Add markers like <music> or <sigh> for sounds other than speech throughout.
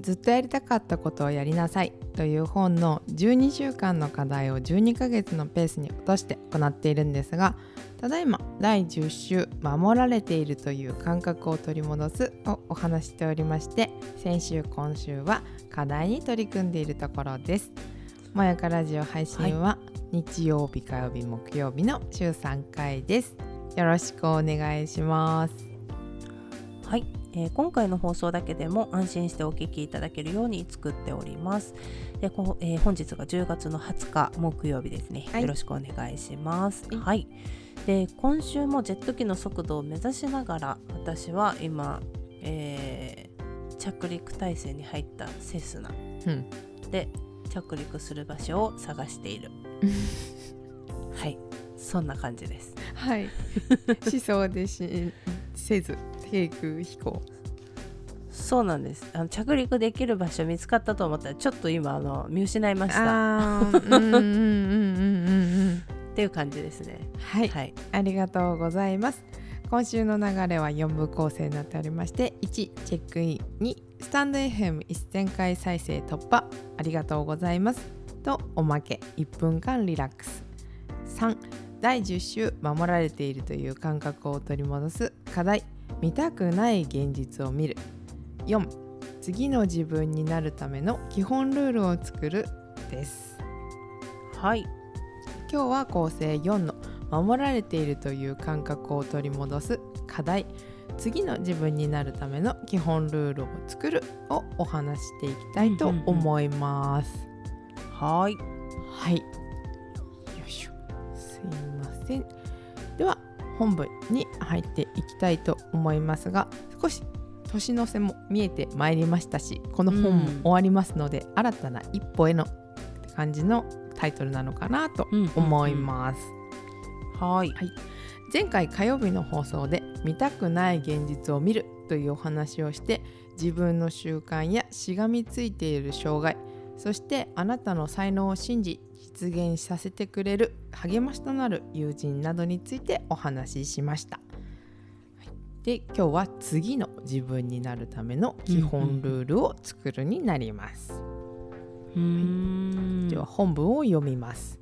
ずっとやりたかったことをやりなさいという本の12週間の課題を12ヶ月のペースに落として行っているんですがただいま第10週「守られているという感覚を取り戻す」をお話しておりまして先週今週は課題に取り組んでいるところです。もやかラジオ配信は日曜日火曜日木曜日の週3回です。よろしくお願いします。はい、えー今回の放送だけでも安心してお聞きいただけるように作っております。でこうえー本日が10月の20日木曜日ですね、はい。よろしくお願いします。はい。はい。で今週もジェット機の速度を目指しながら私は今、えー着陸態勢に入ったセスナ。うん、で着陸する場所を探している。<laughs> はい。そんな感じです。はい。しそうでしせず低空飛行。そうなんです。あの着陸できる場所見つかったと思ったらちょっと今あの見失いました。あーうんうんうんうんうんうん。っていう感じですね。はい、はい。ありがとうございます。今週の流れは4部構成になっておりまして1チェックイン。2スタンド FM1000 回再生突破。ありがとうございます。とおまけ。1分間リラックス。3第10週守られているという感覚を取り戻す課題見たくない現実を見る4次の自分になるための基本ルールを作るですはい今日は構成4の守られているという感覚を取り戻す課題次の自分になるための基本ルールを作るをお話ししていきたいと思います。はいはい。よいしょ。すいません。では本文に入っていきたいと思いますが少し年の瀬も見えてまいりましたしこの本もうん。終わりますので、新たな一歩への感じのタイトルなのかなと思います。はい。前回火曜日の放送で見たくない現実を見るというお話をして自分の習慣やしがみついている障害そしてあなたの才能を信じ実現させてくれる励ましとなる友人などについてお話ししました。はいで今日は次の自分になるための基本ルールを作るになります。うーんでは本文を読みます。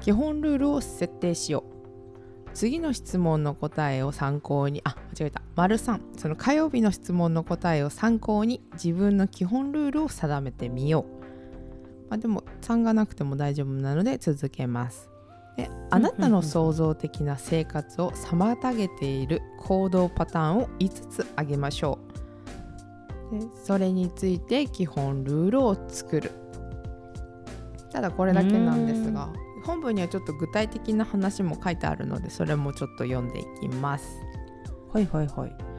基本ルールを設定しよう。次の質問の答えを参考にあ間違えた。丸3その火曜日の質問の答えを参考に自分の基本ルールを定めてみよう、まあ、でも3がなくても大丈夫なので続けます。であなたの創造的な生活を妨げている行動パターンを5つ挙げましょう。でそれについて基本ルールを作る。ただこれだけなんですが本文にはちょっと具体的な話も書いてあるのでそれもちょっと読んでいきます。はいはいはい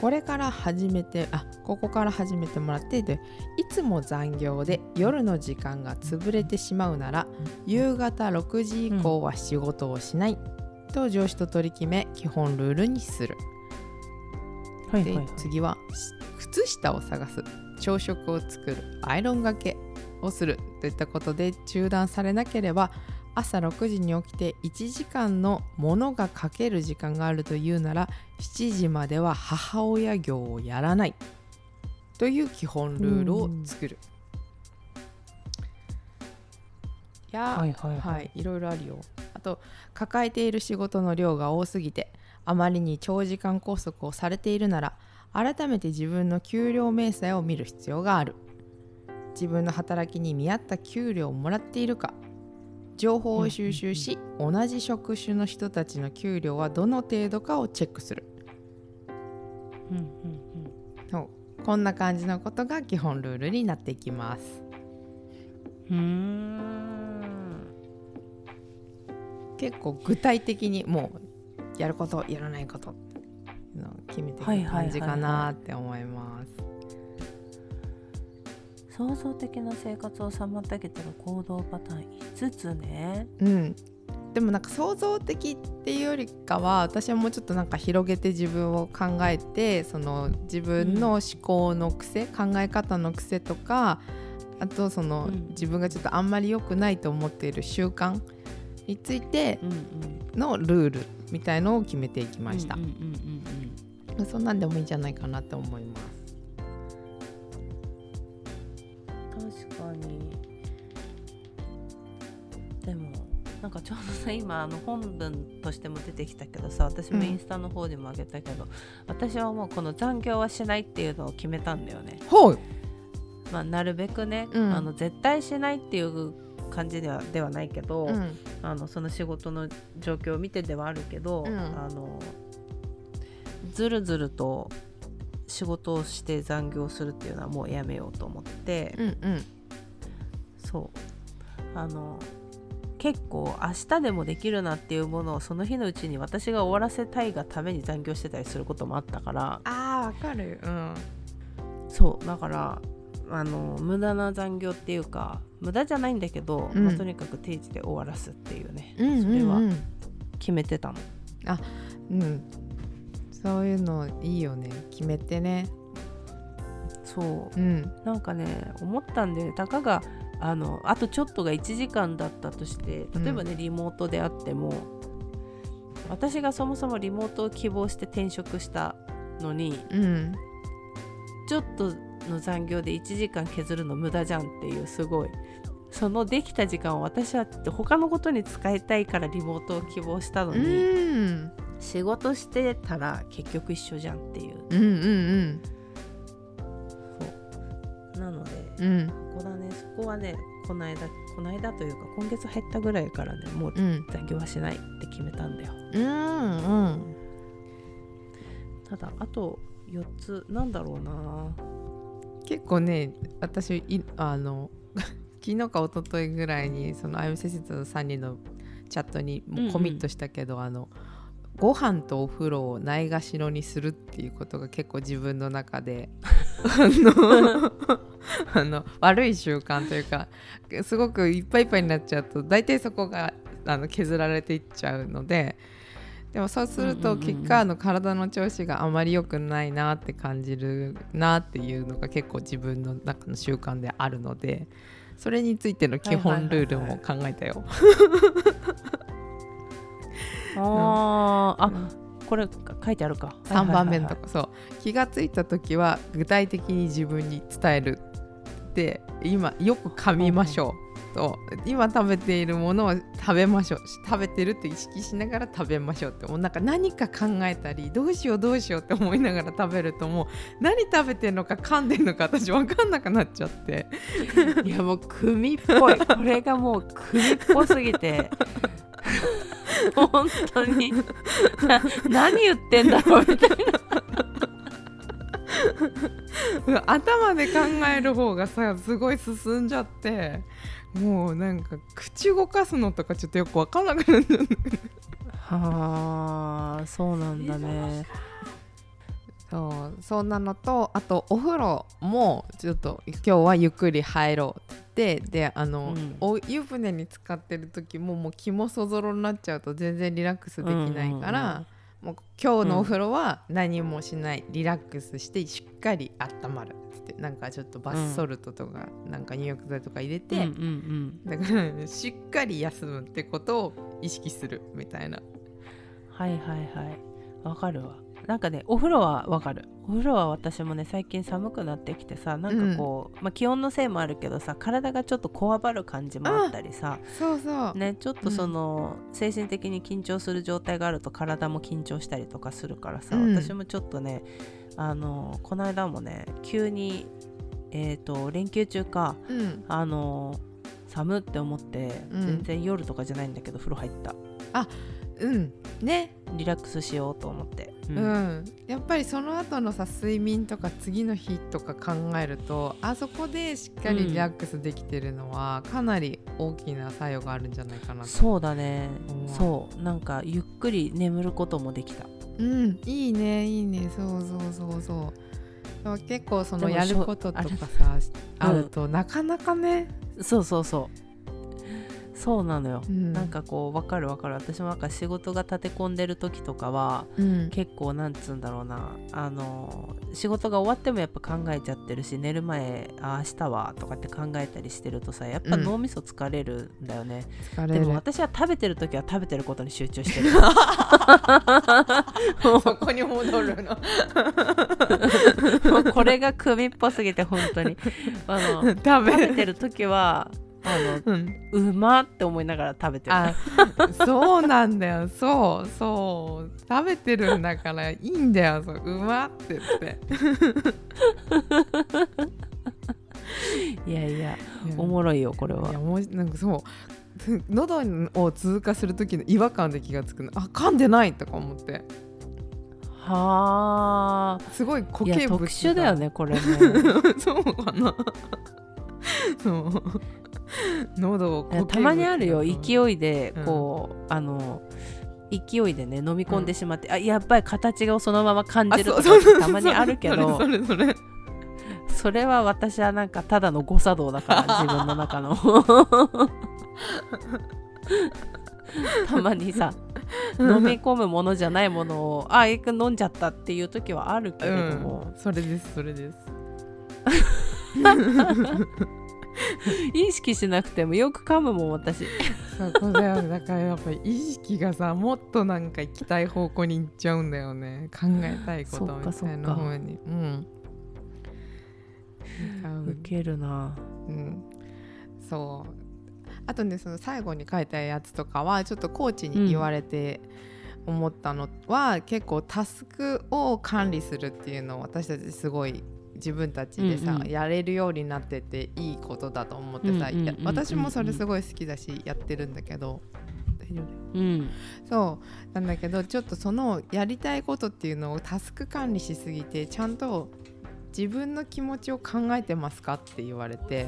これから始めてあここから始めてもらってでいつも残業で夜の時間が潰れてしまうなら夕方6時以降は仕事をしない、と上司と取り決め基本ルールにする。ではいはい。次はし靴下を探す。朝食を作る。アイロンがけをする。といったことで中断されなければ朝6時に起きて1時間のものがかける時間があるというなら7時までは母親業をやらないという基本ルールを作る。いやーはいはいはいはい、いろいろあるよ。あと抱えている仕事の量が多すぎてあまりに長時間拘束をされているなら改めて自分の給料明細を見る必要がある自分の働きに見合った給料をもらっているか情報を収集し同じ職種の人たちの給料はどの程度かをチェックする。うんうんそうこんな感じのことが基本ルールになっていきます。うん。結構具体的にもうやることやらないことのを決めていく感じかなって思います。創造的な生活を妨げてる行動パターン5つね。うん。でもなんか創造的っていうよりかは私はもうちょっとなんか広げて自分を考えてその自分の思考の癖、考え方の癖とかあとその、うん。自分がちょっとあんまり良くないと思っている習慣についてうんうん。のルールみたいのを決めていきました。うん、うんうんうんそんなんでもいいんじゃないかなって思いますに。でもなんかちょうどさ今あの本文としても出てきたけどさ私もインスタの方にもあげたけど、私はもうこの残業はしないっていうのを決めたんだよね、まあ、なるべくね、うん。あの絶対しないっていう感じではではないけど、うん。あのその仕事の状況を見てではあるけど、うん。あのずるずると仕事をして残業するっていうのはもうやめようと思って、うんうんそう。あの結構明日でもできるなっていうものをその日のうちに私が終わらせたいがために残業してたりすることもあったから。あーわかる。うん。そう。だからあの無駄な残業っていうか無駄じゃないんだけど、うん。まあとにかく定時で終わらすっていうね、うんうんうん。それは決めてたの。うん。そういうのいいよね。決めてね。そう。うん。なんかね思ったんでたかがあのあとちょっとが1時間だったとして例えばね、リモートであっても私がそもそもリモートを希望して転職したのにうん。ちょっとの残業で1時間削るの無駄じゃんっていうすごい。そのできた時間を私は他のことに使いたいからリモートを希望したのうに、ん。仕事してたら結局一緒じゃんっていう。うんうんなのでうんうんここだね。そこはねこの間この間というか今月入ったぐらいからねもううん残業はしないって決めたんだよ。うん。うん。ただあと4つなんだろうな。結構ね私いあの <laughs> 昨日か一昨日ぐらいにそのあゆみ先生の3人のチャットにもうコミットしたけど、あのご飯とお風呂をないがしろにするっていうことが結構自分の中で <laughs> あの <laughs> <laughs> あの悪い習慣というかすごくいっぱいいっぱいになっちゃうと大体そこがあの削られていっちゃうのででもそうすると結果あの体の調子があまり良くないなって感じるなっていうのが結構自分の中の習慣であるのでそれについての基本ルールも考えたよ。あー。あうん。これ書いてあるか。3番目のとここ。そう。気がついた時は具体的に自分に伝えるで今よく噛みましょう。と今食べているものを食べましょう。食べてるって意識しながら食べましょうって。もうなんか何か考えたりどうしようどうしようって思いながら食べるともう何食べてるのか噛んでるのか私分かんなくなっちゃって。いやもう組っぽい。これがもう組っぽすぎて。<laughs> 本当に。な何言ってんだろうみたい頭で考える方がさすごい進んじゃってもうなんか口動かすのとかちょっとよく分かんなくなっちゃって。なはあそうなんだね。そうそんなのとあとお風呂もちょっと今日はゆっくり入ろうって。であの、うん。お湯船に浸かってる時ももう気もそぞろになっちゃうと全然リラックスできないから、もう今日のお風呂は何もしない、リラックスしてしっかり温まるってなんかちょっとバスソルトとか、なんか入浴剤とか入れて、だからしっかり休むってことを意識するみたいな。はいはいはい。わかるわなんかねお風呂はわかる。お風呂は私もね最近寒くなってきてさなんかこう、まあ、気温のせいもあるけどさ体がちょっとこわばる感じもあったりさそうそう、ねちょっとその、精神的に緊張する状態があると体も緊張したりとかするからさ、うん。私もちょっとねあのこの間もね急にえっ、と連休中かうん。あの寒って思って、うん。全然夜とかじゃないんだけど風呂入ったうん。ね。リラックスしようと思って、ううん。ん、やっぱりその後のさ睡眠とか次の日とか考えるとあそこでしっかりリラックスできてるのは、かなり大きな作用があるんじゃないかなと。そうだね。う。んそう。なんかゆっくり眠ることもできた。うん。いいねいいね。そうそうそうそう。結構そのやることとかさあるとなかなかね、そうそうそうそうなのよ、うん。なんかこう分かる分かる。私もなんか仕事が立て込んでる時とかはうん。結構なんつうんだろうな。あの仕事が終わってもやっぱ考えちゃってるし寝る前あ明日はとかって考えたりしてるとさやっぱうん。脳みそ疲れるんだよね、疲れる。でも私は食べてる時は食べてることに集中してる。<laughs> そこに戻るの。<laughs> これが組っぽすぎて本当に。あの <laughs> 食べてる時はあうん、のうまって思いながら食べてる。あそうなんだよ。そうそう。食べてるんだからいいんだよそう。うまって言って。いやいやいやおもろいよこれは。いやもうなんかそう。喉を通過する時の違和感で気がつくの。あ噛んでないとか思って。はあ。すごい固形物が特殊だよねこれね。<laughs> そうかな。そう喉をたまにあるよ。が勢いでうん。こう、あの勢いでね飲み込んでしまって、あやっぱり形をそのまま感じるとかたまにあるけどそれは私はなんかただの誤作動だから <laughs> 自分の中の。<laughs> たまにさ飲み込むものじゃないものをあいく飲んじゃったっていう時はあるけれども。う、ん、それですそれです <laughs> 意識しなくてもよく噛むもん私。そこだよねだからやっぱり意識がさもっとなんか行きたい方向に行っちゃうんだよね。考えたいことみたいな方に。うんなんか。ウケるな。うん、そう。あとねその最後に書いたやつとかはちょっとコーチに言われて思ったのは、結構タスクを管理するっていうのを私たちすごい自分たちでさ、うんうん。やれるようになってていいことだと思ってさ、私もそれすごい好きだしやってるんだけど。大丈夫うん。そう。なんだけどちょっとそのやりたいことっていうのをタスク管理しすぎてちゃんと自分の気持ちを考えてますかって言われて。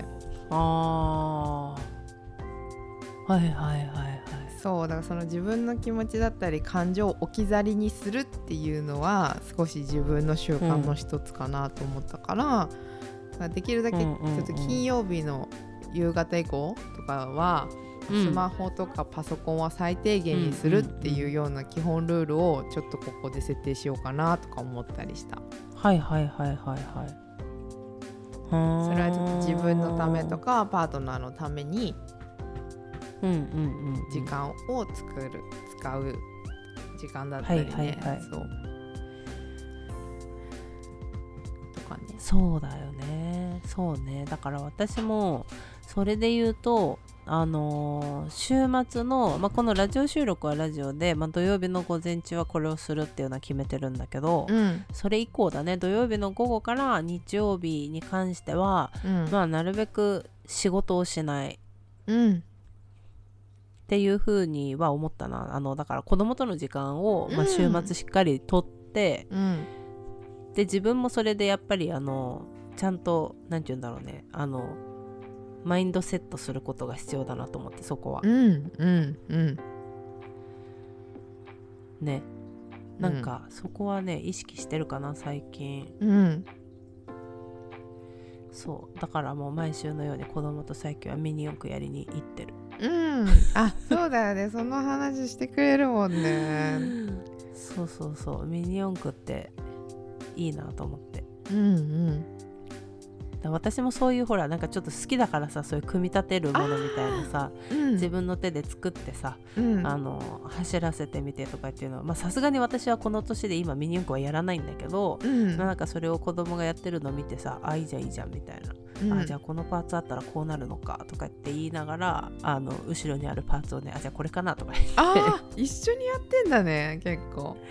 あー。はいはいはいはいそうだからその自分の気持ちだったり感情を置き去りにするっていうのは少し自分の習慣の一つかなと思ったから、まあできるだけちうんうんうん。ょっと金曜日の夕方以降とかは、うん。スマホとかパソコンは最低限にするっていうような基本ルールをちょっとここで設定しようかなとか思ったりした。はいはいはいはいはいそれはちょっと自分のためとかかパートナーのためにうんうんうんうん時間を作る、使う時間だったりね、はいはいはい。そう。とかね。そうだよね。そうね。だから私もそれで言うとあのー週末の、まあ、このラジオ収録はラジオで、まあ、土曜日の午前中はこれをするっていうのは決めてるんだけど、うん。それ以降だね。土曜日の午後から日曜日に関しては、うん。まあ、なるべく仕事をしない。うんっていうふうには思ったな。あのだから子供との時間を、まあ、うん週末しっかりとって、うん。で自分もそれでやっぱりあのちゃんと何て言うんだろうね。あのマインドセットすることが必要だなと思ってそこは、うん。うん。うん。ね。なんか、そこはね意識してるかな最近。うん。そう。だからもう毎週のように子供と最近はミニ四駆やりに行ってるうん。あそうだよね。その話してくれるもんね。そうそうそう。ミニ四駆っていいなと思って。うんうん。だ私もそういうほらなんかちょっと好きだからさそういう組み立てるものみたいなさうん。自分の手で作ってさ、うん。あの走らせてみてとかっていうのはまあさすがに私はこの年で今ミニ四駆はやらないんだけど、うん。まあなんかそれを子供がやってるのを見てさあいいじゃんいいじゃんみたいな、うん。あじゃあこのパーツあったらこうなるのかとかって言いながらあの後ろにあるパーツをねあじゃあこれかなとか言って。あー一緒にやってんだね結構。<laughs>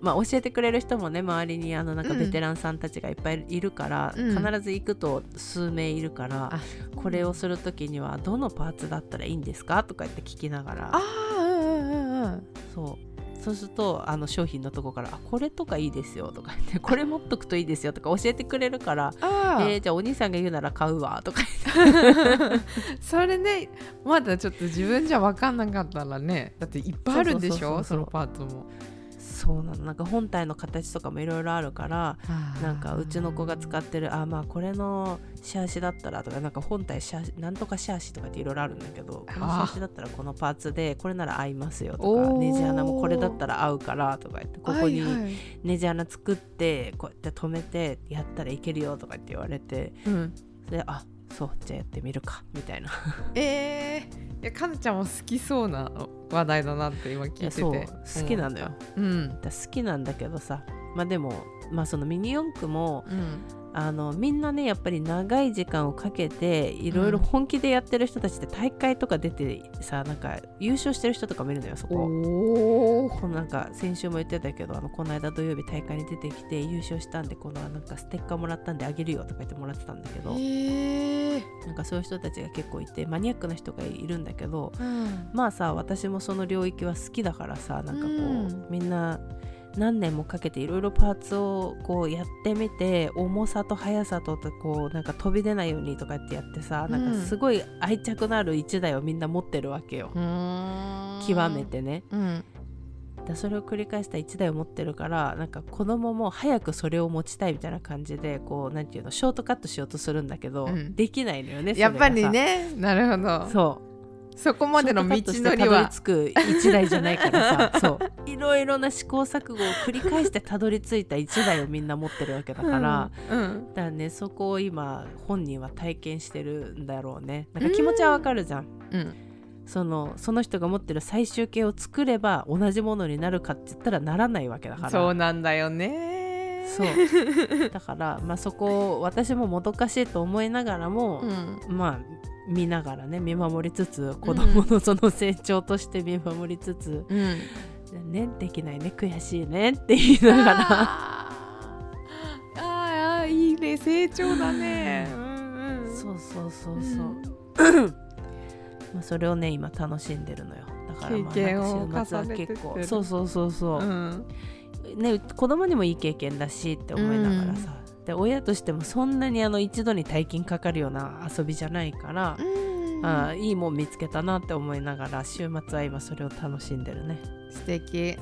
まあ教えてくれる人もね周りにあのなんかうん。ベテランさんたちがいっぱいいるから、うん。必ず行くと数名いるから、あこれをする時にはどのパーツだったらいいんですかとか言って聞きながら。あーうんうんうんうん。そうそうするとあの商品のとこからあこれとかいいですよとか言って <laughs> これ持っとくといいですよとか教えてくれるからえー、じゃあお兄さんが言うなら買うわとか言って。<laughs> それねまだちょっと自分じゃ分かんなかったらねだっていっぱいあるんでしょ？そのパーツもそうなの。なんか本体の形とかもいろいろあるからなんかうちの子が使ってるあまあこれのシャーシだったらとかなんか本体シャーシなんとかシャーシとかっていろいろあるんだけどこのシャーシだったらこのパーツでこれなら合いますよとかネジ穴もこれだったら合うからとか言ってここにネジ穴作ってこうやって止めてやったらいけるよとかって言われてうん、であそうじゃあやってみるかみたいな。えー、いやかなちゃんも好きそうな話題だなって今聞いてて。好きなのよ。うん。だ好きなんだけどさ。まあでもまあそのミニ四駆もうんあのみんなねやっぱり長い時間をかけていろいろ本気でやってる人たちって大会とか出てさなんか優勝してる人とかもいるのよそこ。このなんか先週も言ってたけどあのこの間土曜日大会に出てきて優勝したんでこのなんかステッカーもらったんであげるよとか言ってもらってたんだけどえー。なんかそういう人たちが結構いてマニアックな人がいるんだけどうん。まあさ私もその領域は好きだからさなんかこう、うん。みんな何年もかけていろいろパーツをこうやってみて重さと速さとこうなんか飛び出ないようにとかってやってさ、なんかすごい愛着のある1台をみんな持ってるわけよ、極めてね。うん。だそれを繰り返した1台を持ってるからなんか子供も早くそれを持ちたいみたいな感じでこうなんていうのショートカットしようとするんだけど、うん。できないのよねやっぱりね。なるほど。そうそこまでの道のりは。着く一台じゃないからさ。<laughs> そう。いろいろな試行錯誤を繰り返してたどり着いた一台をみんな持ってるわけだから、うんうん。だからねそこを今本人は体験してるんだろうね。なんか気持ちはわかるじゃん、うん。そのその人が持ってる最終形を作れば同じものになるかって言ったらならないわけだから。そうなんだよね。そう。だから、まあ、そこを私ももどかしいと思いながらも、うん。まあ見ながらね見守りつつ子供のその成長として見守りつつ、うん。ねできないね悔しいねって言いながら。あー。あーいいね成長だね。うんうんそうそうそうう。そう、まあ、それをね今楽しんでるのよ。だからまあ週末は結構。そうそうそうそう、うん。ね子供にもいい経験だしって思いながらさ、で親としてもそんなにあの一度に大金かかるような遊びじゃないから、うん。あーいいもん見つけたなって思いながら週末は今それを楽しんでるね、素敵。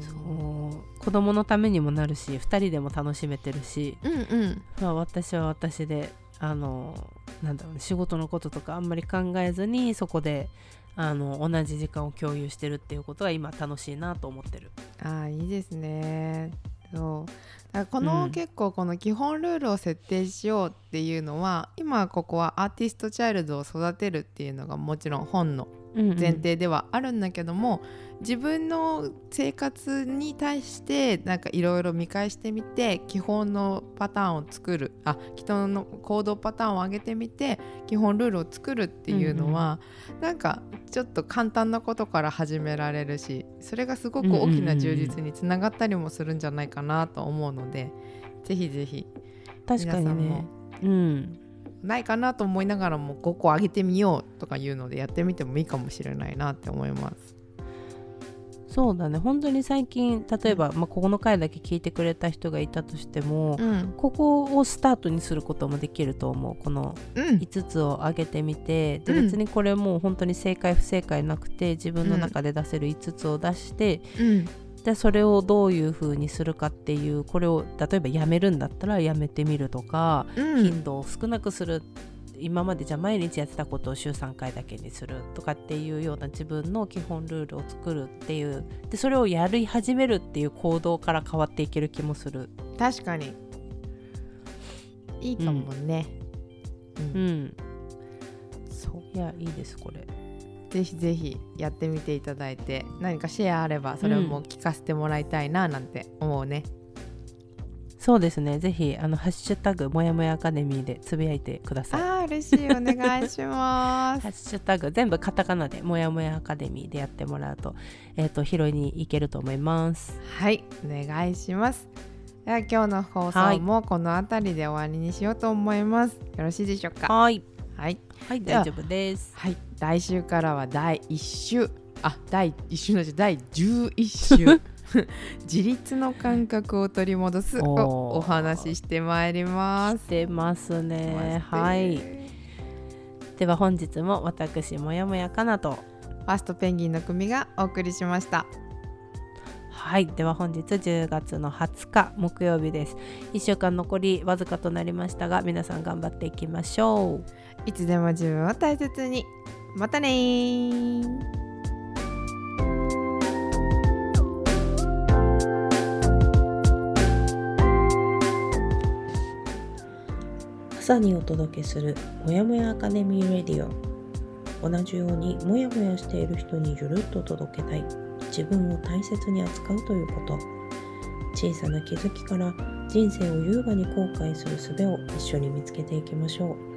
そう子供のためにもなるし2人でも楽しめてるし、うんうん。まあ、私は私であのなんだろうね仕事のこととかあんまり考えずにそこであの同じ時間を共有してるっていうことが今楽しいなと思ってる。ああいいですねそうだからこの、うん。結構この基本ルールを設定しようっていうのは今ここはアーティストチャイルドを育てるっていうのがもちろん本の前提ではあるんだけども、自分の生活に対してなんかいろいろ見返してみて基本のパターンを作るあ人の行動パターンを上げてみて基本ルールを作るっていうのは、なんかちょっと簡単なことから始められるしそれがすごく大きな充実につながったりもするんじゃないかなと思うので、ぜひぜひ確かにね。うんないかなと思いながらも5個上げてみようとかいうのでやってみてもいいかもしれないなって思います。そうだね。本当に最近例えば、まあ、ここの回だけ聞いてくれた人がいたとしても、うん、ここをスタートにすることもできると思う。このうん、5つを上げてみてでうん。別にこれもう本当に正解不正解なくて自分の中で出せる5つを出して、うん、でそれをどういう風にするかっていうこれを例えばやめるんだったらやめてみるとか、うん、頻度を少なくする今までじゃあ毎日やってたことを週3回だけにするとかっていうような自分の基本ルールを作るっていうでそれをやり始めるっていう行動から変わっていける気もする。確かにいいかもね。ううんん、そういやいいですこれ。ぜひぜひやってみていただいて何かシェアあればそれも聞かせてもらいたいななんて思うね。そうですねぜひあのハッシュタグもやもやアカデミーでつぶやいてください。あー嬉しいお願いしまハす。<laughs> ッシュタグ全部カタカナでもやもやアカデミーでやってもらうと,、えー、と拾いに行けると思います。はいお願いします。では今日の放送もこの辺りで終わりにしようと思います。よろしいでしょうか？はいはい。はい大丈夫です。はい、来週からは第1週。あ第1週のうち第11週。<laughs> 自立の感覚を取り戻すをおー。お話ししてまいります。出ますね。はい。では本日も私もやもやかなと。ファーストペンギンの組がお送りしました。はい。では本日10月の20日木曜日です。1週間残りわずかとなりましたが皆さん頑張っていきましょう。いつでも自分を大切にまたね。朝にお届けするもやもやアカデミーレディオ。同じようにもやもやしている人にゆるっと届けたい。自分を大切に扱うということ。小さな気づきから人生を優雅に後悔する術を一緒に見つけていきましょう。